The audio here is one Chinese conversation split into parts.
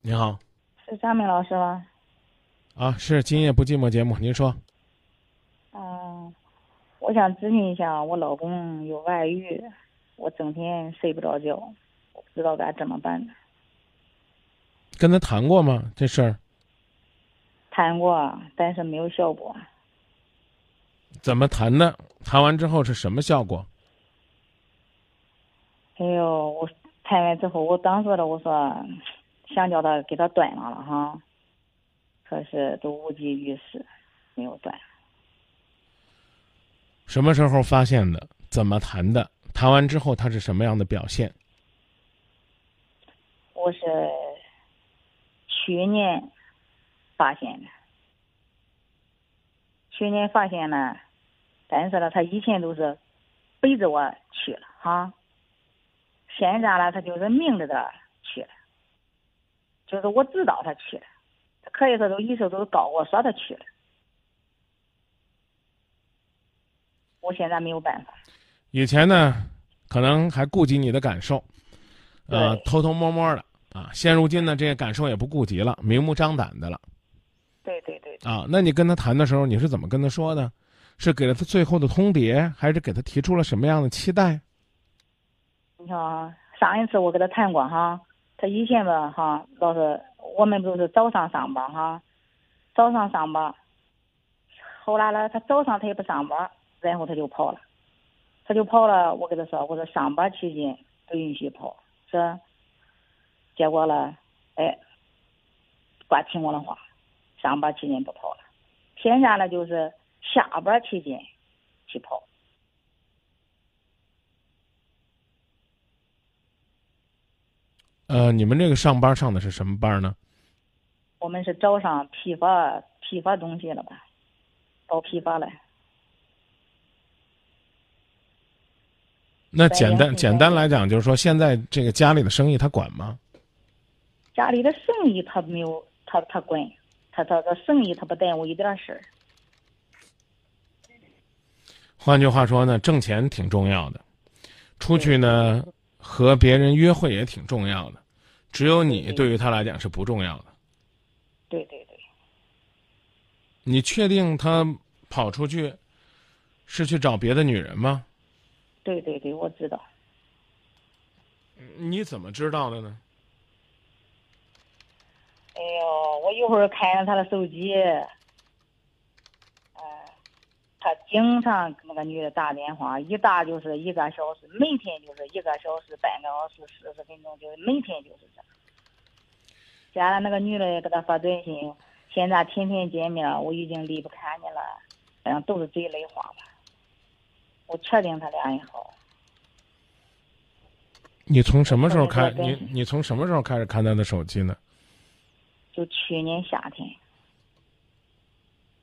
你好，是张明老师吗？啊，是今夜不寂寞节目，您说，嗯，我想咨询一下，我老公有外遇，我整天睡不着觉，我不知道该怎么办呢。跟他谈过吗？这事儿谈过，但是没有效果。怎么谈的？谈完之后是什么效果？哎呦，我谈完之后，我当时的我说想叫他给他断了了哈，可是都无济于事，没有断。什么时候发现的？怎么谈的？谈完之后他是什么样的表现？我是去年发现的，去年发现呢，但是呢，他以前都是背着我去了哈，现在呢，他就是明着的就是我知道他去了，他可以说都一直都告我说他去了，我现在没有办法。以前呢，可能还顾及你的感受，呃，偷偷摸摸的啊。现如今呢，这些感受也不顾及了，明目张胆的了对对对，啊。那你跟他谈的时候，你是怎么跟他说的？是给了他最后的通牒，还是给他提出了什么样的期待？你看啊，上一次我跟他谈过哈，他以前吧哈，老是我们不是早上上班哈，早上上班，后来呢，他早上他也不上班，然后他就跑了，他就跑了。我跟他说，我说上班期间不允许跑，是。结果呢，哎，光听我的话，上班期间不跑了。现在呢，就是下班期间去跑。呃，你们这个上班上的是什么班呢？我们是早上批发批发东西了吧，搞批发了。那简单简单来讲，就是说现在这个家里的生意他管吗？家里的生意他没有，他他管，他他他生意他不耽误一点事儿。换句话说呢，挣钱挺重要的，出去呢和别人约会也挺重要的，只有你对对于他来讲是不重要的。对对对，你确定他跑出去是去找别的女人吗？对对对，我知道。你怎么知道的呢？哎呦，我一会儿看了他的手机，嗯、他经常给那个女的打电话，一打就是一个小时，每天就是一个小时、半个小时、四十分钟，就是每天就是这。加上那个女的也给他发短信，现在天天见面，我已经离不开你了，反正都是这一类话吧。我确定他俩也好，你从什么时候开？你你从什么时候开始看他的手机呢？就去年夏天，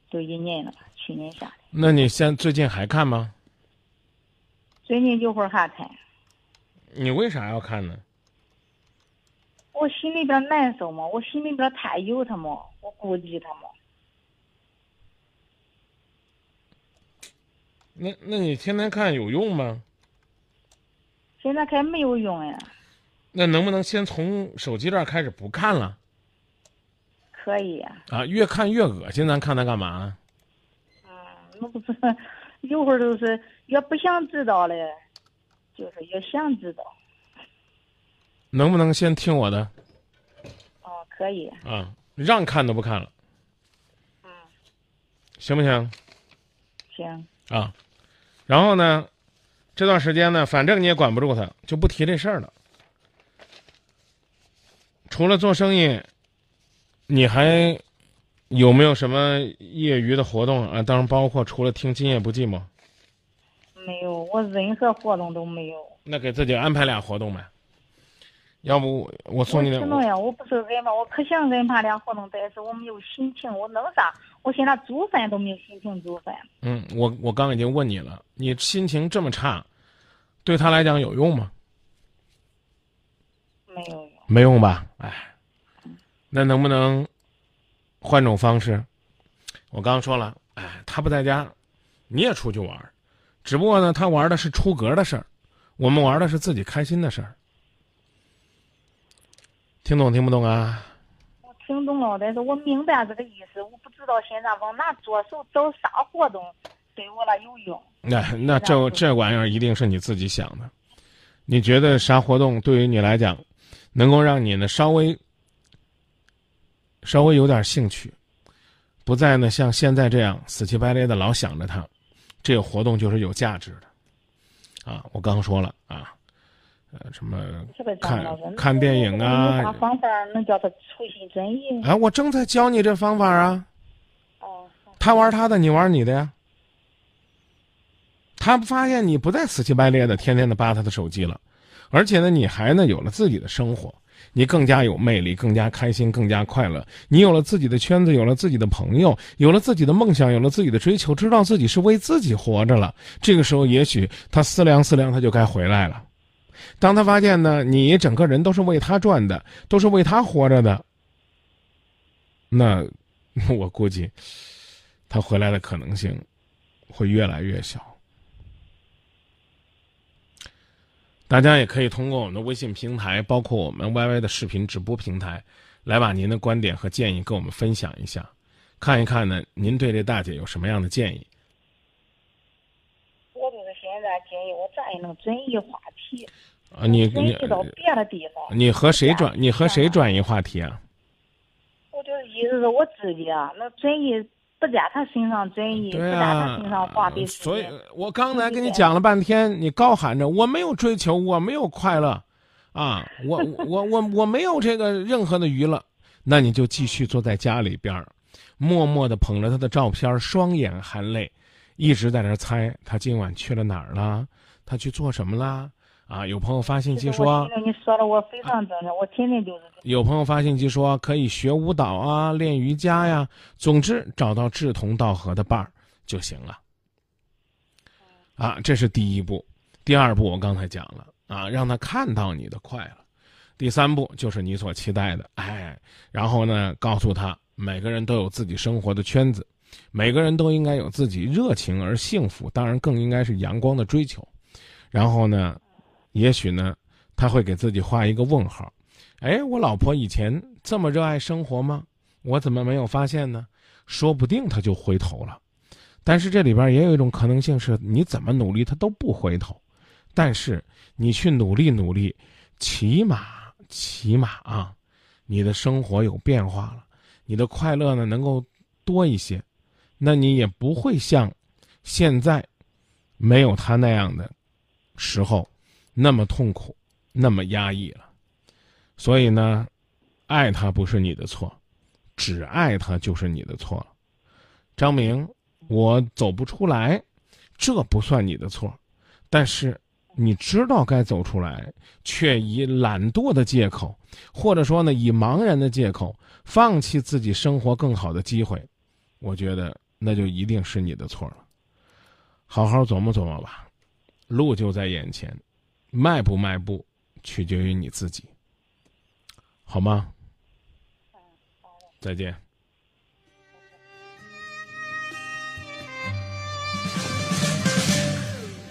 都一年了吧？去年下的，那你现最近还看吗？最近有会儿还看。你为啥要看呢？我心里边难受嘛，我心里边太有他嘛，我顾及他嘛。那那你天天看有用吗？现在看没有用呀，那能不能先从手机这儿开始不看了？可以呀。啊，越看越恶心，咱看他干嘛？嗯，那不是，一会儿都是越不想知道嘞，就是越想知道。能不能先听我的哦，可以。啊？让看都不看了，嗯，行不行？行。啊，然后呢，这段时间呢，反正你也管不住他，就不提这事儿了。除了做生意，你还有没有什么业余的活动啊？当然，包括除了听《今夜不寂寞》，没有，我任何活动都没有。那给自己安排俩活动呗。要不我我送你点我知道呀，我不是安排，我可想安排俩活动，但是我没有心情，我弄啥？我现在煮饭都没有心情煮饭。嗯，我我刚已经问你了，你心情这么差，对他来讲有用吗？没有用。没用吧？哎，那能不能换种方式？我刚说了，哎，他不在家，你也出去玩儿，只不过呢，他玩的是出格的事儿，我们玩的是自己开心的事儿。听懂听不懂啊？我听懂了，但是我明白这个意思，我不知道现在往哪着手，找啥活动对我来有用。那那这这玩意儿一定是你自己想的。你觉得啥活动对于你来讲，能够让你呢稍微稍微有点兴趣，不再呢像现在这样死乞白赖的老想着他，这个活动就是有价值的。啊，我刚说了啊，呃，什么看看电影啊？啥方法能叫他重新转意？啊，我正在教你这方法啊。哦。他玩他的，你玩你的呀。他发现你不再死乞白赖的天天的扒他的手机了，而且呢，你还呢有了自己的生活，你更加有魅力，更加开心，更加快乐。你有了自己的圈子，有了自己的朋友，有了自己的梦想，有了自己的追求，知道自己是为自己活着了。这个时候，也许他思量思量，他就该回来了。当他发现呢，你整个人都是为他转的，都是为他活着的，那我估计他回来的可能性会越来越小。大家也可以通过我们的微信平台，包括我们 YY 的视频直播平台，来把您的观点和建议跟我们分享一下，看一看呢，您对这大姐有什么样的建议？我就是现在建议我咋也能转移话题啊？你转移到别的地方？你和谁转？你和谁转移话题啊？我就是意思是我自己啊，那转移。不在他身上转移，不在他身上花费所以我刚才跟你讲了半天，你高喊着我没有追求，我没有快乐，啊，我我我我没有这个任何的娱乐，那你就继续坐在家里边儿，默默的捧着他的照片，双眼含泪，一直在那猜他今晚去了哪儿了，他去做什么了。啊，有朋友发信息说，你说的我非常正常，我天天就是。有朋友发信息说可以学舞蹈啊，练瑜伽呀，总之找到志同道合的伴儿就行了。啊，这是第一步，第二步我刚才讲了啊，让他看到你的快乐，第三步就是你所期待的，哎，然后呢，告诉他每个人都有自己生活的圈子，每个人都应该有自己热情而幸福，当然更应该是阳光的追求，然后呢。也许呢，他会给自己画一个问号，哎，我老婆以前这么热爱生活吗？我怎么没有发现呢？说不定他就回头了。但是这里边也有一种可能性是，你怎么努力他都不回头。但是你去努力努力，起码起码啊，你的生活有变化了，你的快乐呢能够多一些，那你也不会像现在没有他那样的时候。那么痛苦，那么压抑了，所以呢，爱他不是你的错，只爱他就是你的错了。张明，我走不出来，这不算你的错，但是你知道该走出来，却以懒惰的借口，或者说呢以茫然的借口放弃自己生活更好的机会，我觉得那就一定是你的错了。好好琢磨琢磨吧，路就在眼前。迈不迈步，取决于你自己，好吗？再见。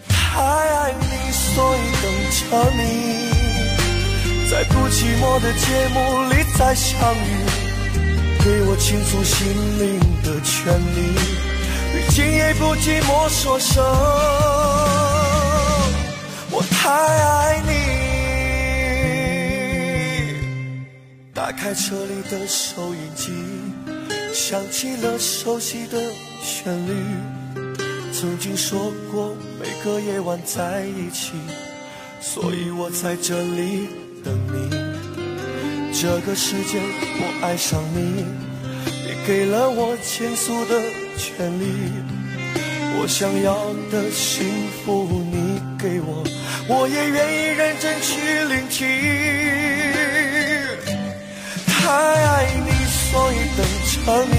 太爱你，所以等着你，在不寂寞的节目里再相遇，给我倾诉心灵的权利，对今夜不寂寞说声。我太爱你，打开车里的收音机，响起了熟悉的旋律。曾经说过每个夜晚在一起，所以我在这里等你。这个世界我爱上你，你给了我倾诉的权利。我想要的幸福你给我。我也愿意认真去聆听，太爱你，所以等着你，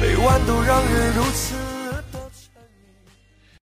每晚都让人如此。